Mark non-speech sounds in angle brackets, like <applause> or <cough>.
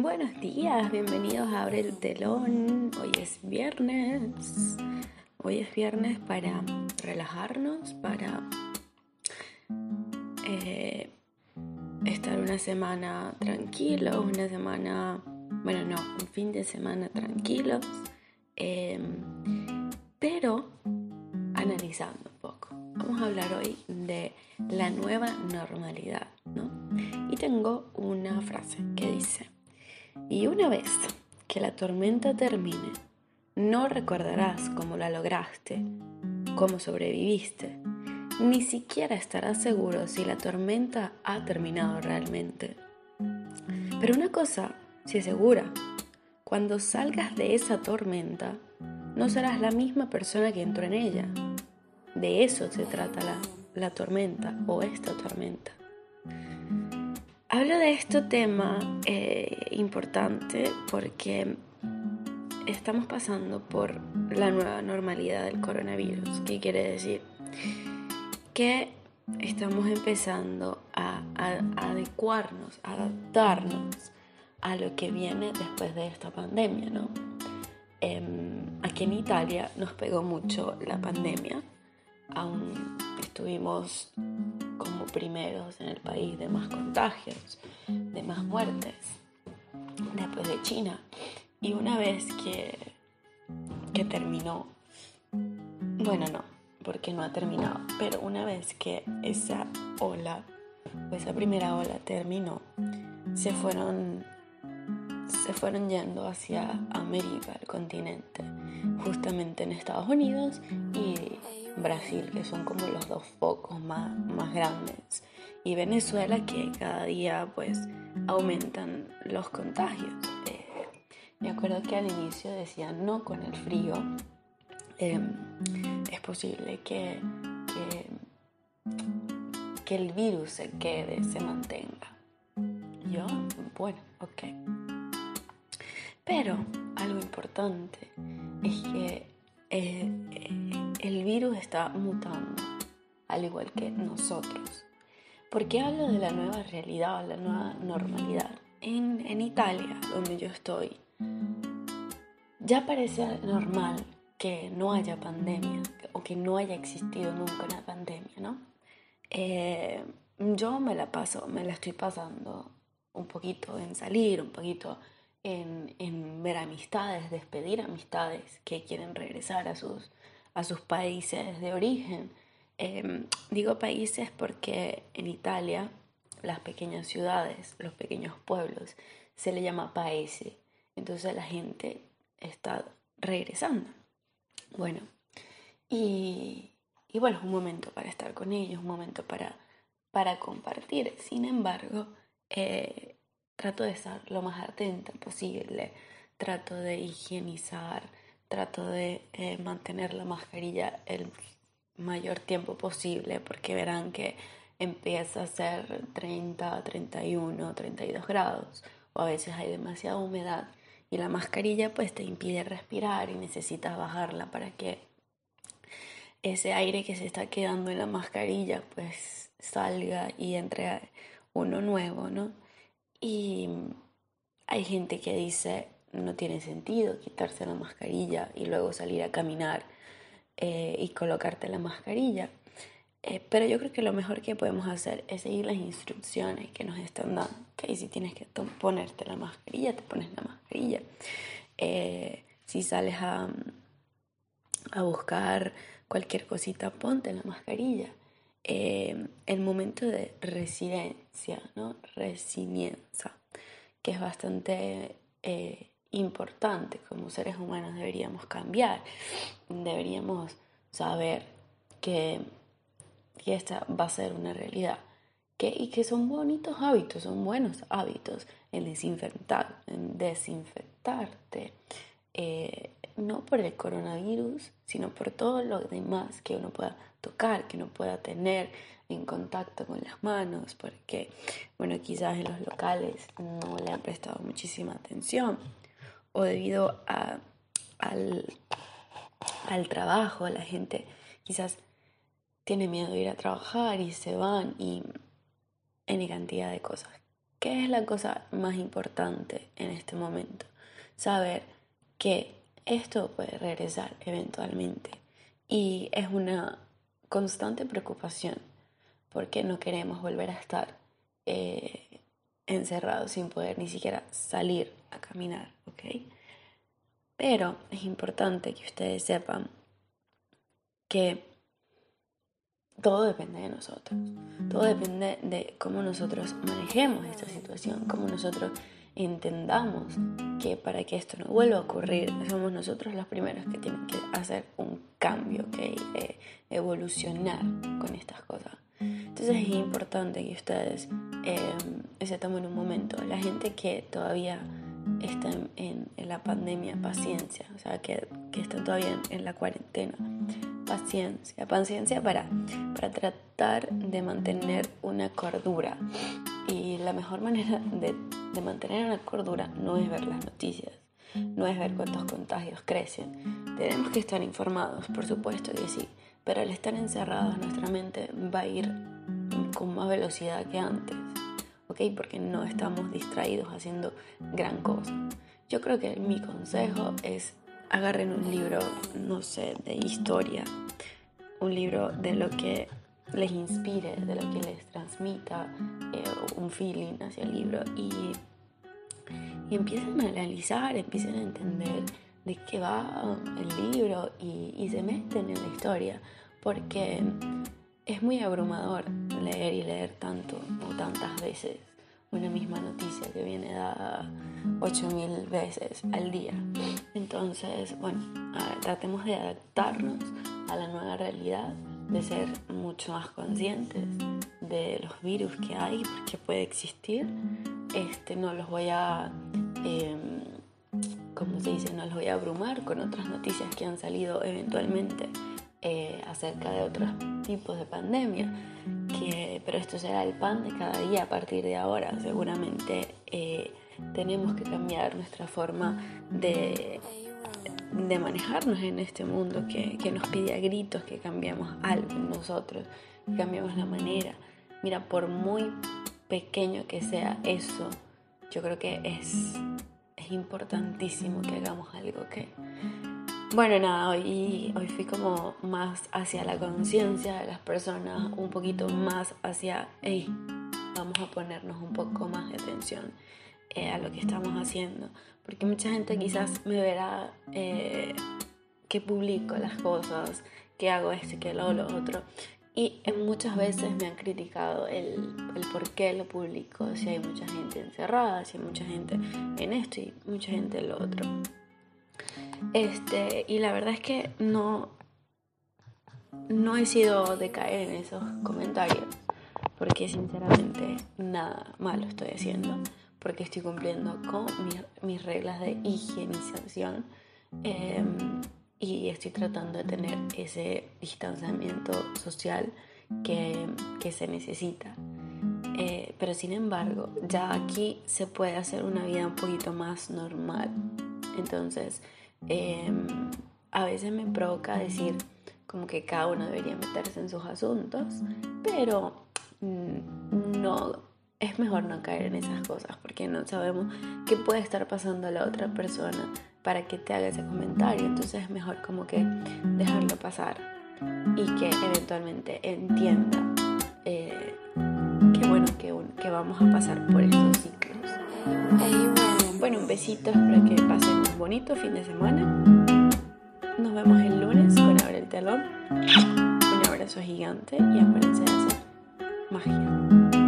Buenos días, bienvenidos a Abre el Telón. Hoy es viernes. Hoy es viernes para relajarnos, para eh, estar una semana tranquilos, una semana, bueno, no, un fin de semana tranquilos, em, pero analizando un poco. Vamos a hablar hoy de la nueva normalidad, ¿no? Y tengo una frase que dice, y una vez que la tormenta termine, no recordarás cómo la lograste, cómo sobreviviste, ni siquiera estarás seguro si la tormenta ha terminado realmente. Pero una cosa sí es segura, cuando salgas de esa tormenta, no serás la misma persona que entró en ella. De eso se trata la, la tormenta o esta tormenta. Hablo de este tema eh, importante porque estamos pasando por la nueva normalidad del coronavirus. ¿Qué quiere decir? Que estamos empezando a, adecuarnos, a adaptarnos a lo que viene después de esta pandemia, ¿no? Em, aquí en Italia nos pegó mucho la pandemia, aún estuvimos como primeros en el país de más contagios, de más muertes, después de China. Y una vez que, que terminó, bueno, no, porque no ha terminado, pero una vez que esa ola, esa primera ola terminó, se fueron, se fueron yendo hacia América, el continente, justamente en Estados Unidos y Brasil, que son como los dos focos más, más grandes, y Venezuela, que cada día pues aumentan los contagios. Eh, me acuerdo que al inicio decían, no con el frío, em, es posible que, que, que, el virus se quede, se mantenga. Yo, bueno, ok. Pero algo importante es que eh, el virus está mutando, al igual que nosotros. ¿Por qué hablo de la nueva realidad, la nueva normalidad? En, en Italia, donde yo estoy, ya parece normal que no haya pandemia o que no haya existido nunca una pandemia, ¿no? Eh, yo me la paso, me la estoy pasando un poquito en salir, un poquito en, en ver amistades, despedir amistades que quieren regresar a sus, a sus países de origen. Em, digo países porque en Italia las pequeñas ciudades, los pequeños pueblos, se le llama paese. Entonces la gente está regresando. Bueno, y, y, bueno, es un momento para estar con ellos, un momento para, para compartir. Sin embargo, eh, trato de estar lo más atenta posible, trato de higienizar, trato de eh, mantener la mascarilla el mayor tiempo posible porque verán que empieza a ser 30, 31, 32 grados o a veces hay demasiada humedad y la mascarilla pues te impide respirar y necesitas bajarla para que ese aire que se está quedando en la mascarilla pues salga y entre uno nuevo, ¿no? Y hay gente que dice, no tiene sentido quitarse la mascarilla y luego salir a caminar eh, y colocarte la mascarilla. Eh, pero yo creo que lo mejor que podemos hacer es seguir las instrucciones que nos están dando. ¿okay? Si tienes que ponerte la mascarilla, te pones la mascarilla. Eh, si sales a, a, buscar cualquier cosita, ponte la mascarilla. El momento de residencia, ¿no? Resiliencia, que es bastante importante como seres humanos deberíamos cambiar, deberíamos saber que, que esta va a ser una realidad que, y que son bonitos hábitos, son buenos hábitos el desinfectar, desinfectarte, eh, no por el coronavirus, sino por todo lo demás que uno pueda tocar, que uno pueda tener en contacto con las manos, porque, bueno, quizás en los locales no le han prestado muchísima atención o debido a, al, al trabajo, la gente quizás tiene miedo de ir a trabajar y se van y N cantidad de cosas ¿Qué es la cosa más importante en este momento? Saber que esto puede regresar eventualmente y es una constante preocupación porque no queremos volver a estar eh, encerrados sin poder ni siquiera salir a caminar, ¿ok? Pero es importante que ustedes sepan que todo depende de nosotros. Todo depende de cómo nosotros manejemos esta situación, cómo nosotros entendamos que para que esto no vuelva a ocurrir, somos nosotros los primeros que tienen que hacer un cambio, que eh, evolucionar con estas cosas. Entonces es importante que ustedes eh, se tomen un momento. La gente que todavía está en, la pandemia, paciencia, o sea, que, que están todavía en, la cuarentena, paciencia, paciencia para, para tratar de mantener una cordura. Y la mejor <laughs> manera de, de mantener una cordura no es ver las noticias, no es ver cuántos contagios crecen. Tenemos que estar informados, por supuesto que sí, pero al estar encerrados nuestra mente va a ir con más velocidad que antes. ¿ok? Porque no estamos distraídos haciendo gran cosa. Yo creo que mi consejo es agarren un libro, no sé, de historia, un libro de lo que les inspire, de lo que les transmita eh, un feeling hacia el libro. Y, y, empiecen a analizar, empiecen a entender de qué va el libro y, y se meten en la historia, porque es muy abrumador leer y leer tanto o tantas veces una misma noticia que viene dada 8000 veces al día. Entonces, bueno, tratemos de adaptarnos a la nueva realidad, de ser mucho más conscientes de los virus que hay, que puede existir. Este, no los voy a, eh, como se dice, no los voy a abrumar con otras noticias que han salido eventualmente eh, acerca de otros tipos de pandemia, que, pero esto será el pan de cada día a partir de ahora. Seguramente eh, tenemos que cambiar nuestra forma de, de manejarnos en este mundo que, que, nos pide a gritos que cambiemos algo nosotros, que cambiemos la manera. Mira, por muy pequeño que sea eso, yo creo que es, es importantísimo que hagamos algo que bueno, nada, hoy, hoy fui como más hacia la conciencia de las personas, un poquito más hacia, hey, vamos a ponernos un poco más de atención eh, a lo que estamos haciendo. Porque mucha gente quizás me verá eh, que publico las cosas, que hago esto, que lo, lo otro. Y muchas veces me han criticado el, el por qué lo publico, si hay mucha gente encerrada, si hay mucha gente en esto y mucha gente en lo otro. Este, y la verdad es que no, no he sido de caer en esos comentarios, porque sinceramente nada malo estoy haciendo, porque estoy cumpliendo con mis, reglas de higienización em, y estoy tratando de tener ese distanciamiento social que, que se necesita. Eh, pero sin embargo, ya aquí se puede hacer una vida un poquito más normal. Entonces, Em, a veces me provoca decir como que cada uno debería meterse en sus asuntos, pero mm, no es mejor no caer en esas cosas porque no sabemos qué puede estar pasando a la otra persona para que te haga ese comentario. Entonces es mejor como que dejarlo pasar y que eventualmente entienda eh, que bueno que, que vamos a pasar por estos ciclos. Bueno, un besito, espero que pasen un bonito fin de semana. Nos vemos el lunes con Abre el Telón. Un abrazo gigante y acuérdense de hacer magia.